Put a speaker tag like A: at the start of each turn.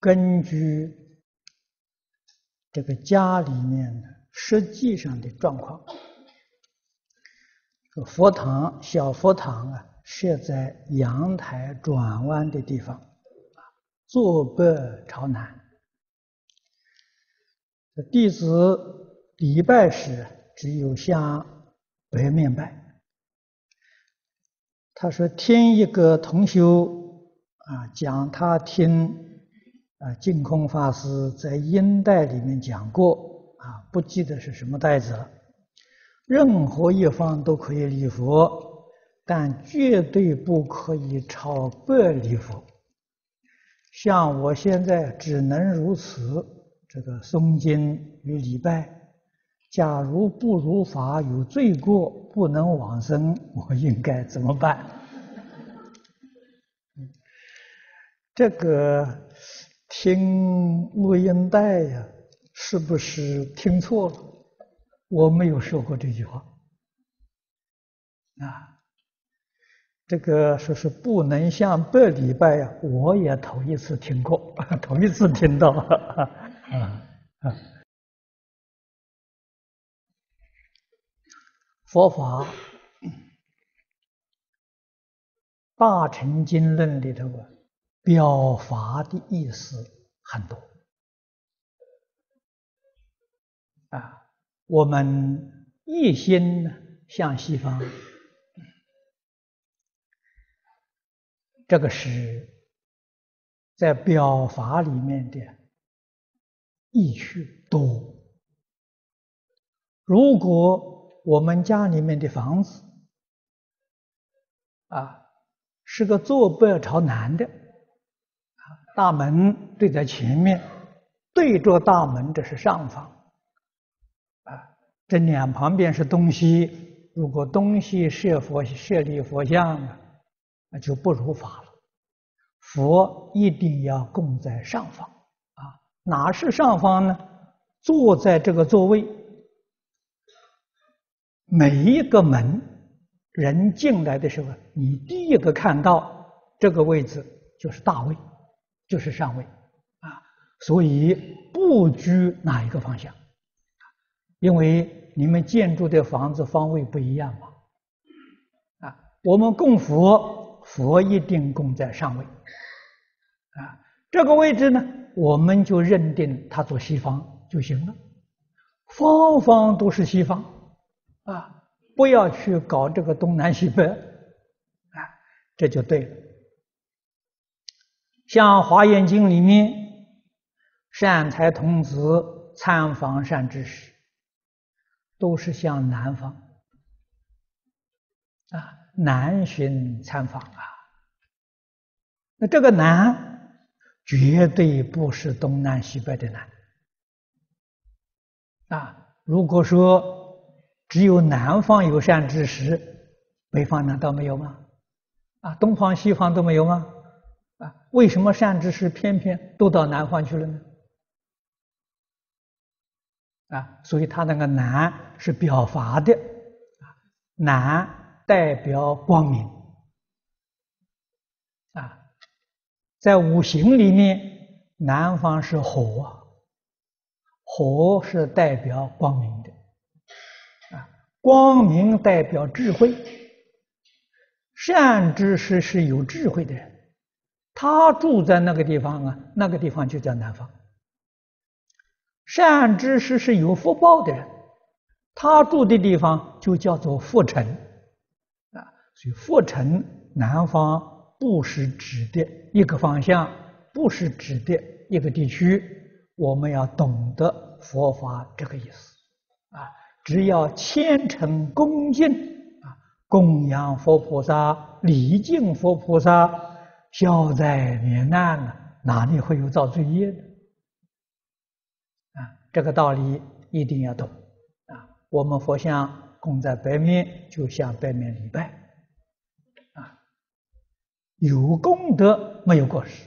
A: 根据这个家里面的实际上的状况，佛堂小佛堂啊，设在阳台转弯的地方，坐北朝南。弟子礼拜时只有向北面拜。他说听一个同修啊讲，他听。啊，净空法师在音带里面讲过啊，不记得是什么带子了。任何一方都可以礼佛，但绝对不可以朝北礼佛。像我现在只能如此，这个诵经与礼拜，假如不如法有罪过，不能往生，我应该怎么办？这个。听录音带呀，是不是听错了？我没有说过这句话啊。这个说是不能像这礼拜呀，我也头一次听过，头一次听到啊啊！佛法《大乘经论》里头啊。表法的意思很多啊，我们一心向西方，这个是在表法里面的意趣多。如果我们家里面的房子啊是个坐北朝南的。大门对在前面，对着大门这是上方，啊，这两旁边是东西。如果东西设佛设立佛像啊，那就不如法了。佛一定要供在上方啊，哪是上方呢？坐在这个座位，每一个门人进来的时候，你第一个看到这个位置就是大位。就是上位，啊，所以不拘哪一个方向，因为你们建筑的房子方位不一样嘛，啊，我们供佛，佛一定供在上位，啊，这个位置呢，我们就认定它做西方就行了，方方都是西方，啊，不要去搞这个东南西北，啊，这就对了。像《华严经》里面，善财童子参访善知识，都是向南方啊，南巡参访啊。那这个南绝对不是东南西北的南啊。如果说只有南方有善知识，北方难道没有吗？啊，东方西方都没有吗？啊，为什么善知识偏偏都到南方去了呢？啊，所以他那个南是表法的，南代表光明，啊，在五行里面，南方是火，火是代表光明的，啊，光明代表智慧，善知识是有智慧的人。他住在那个地方啊，那个地方就叫南方。善知识是有福报的人，他住的地方就叫做福城啊。所以福城南方不是指的一个方向，不是指的一个地区。我们要懂得佛法这个意思啊。只要虔诚恭敬啊，供养佛菩萨，礼敬佛菩萨。消灾免难了，哪里会有造罪业呢？啊，这个道理一定要懂啊！我们佛像供在北面，就向北面礼拜啊。有功德没有过失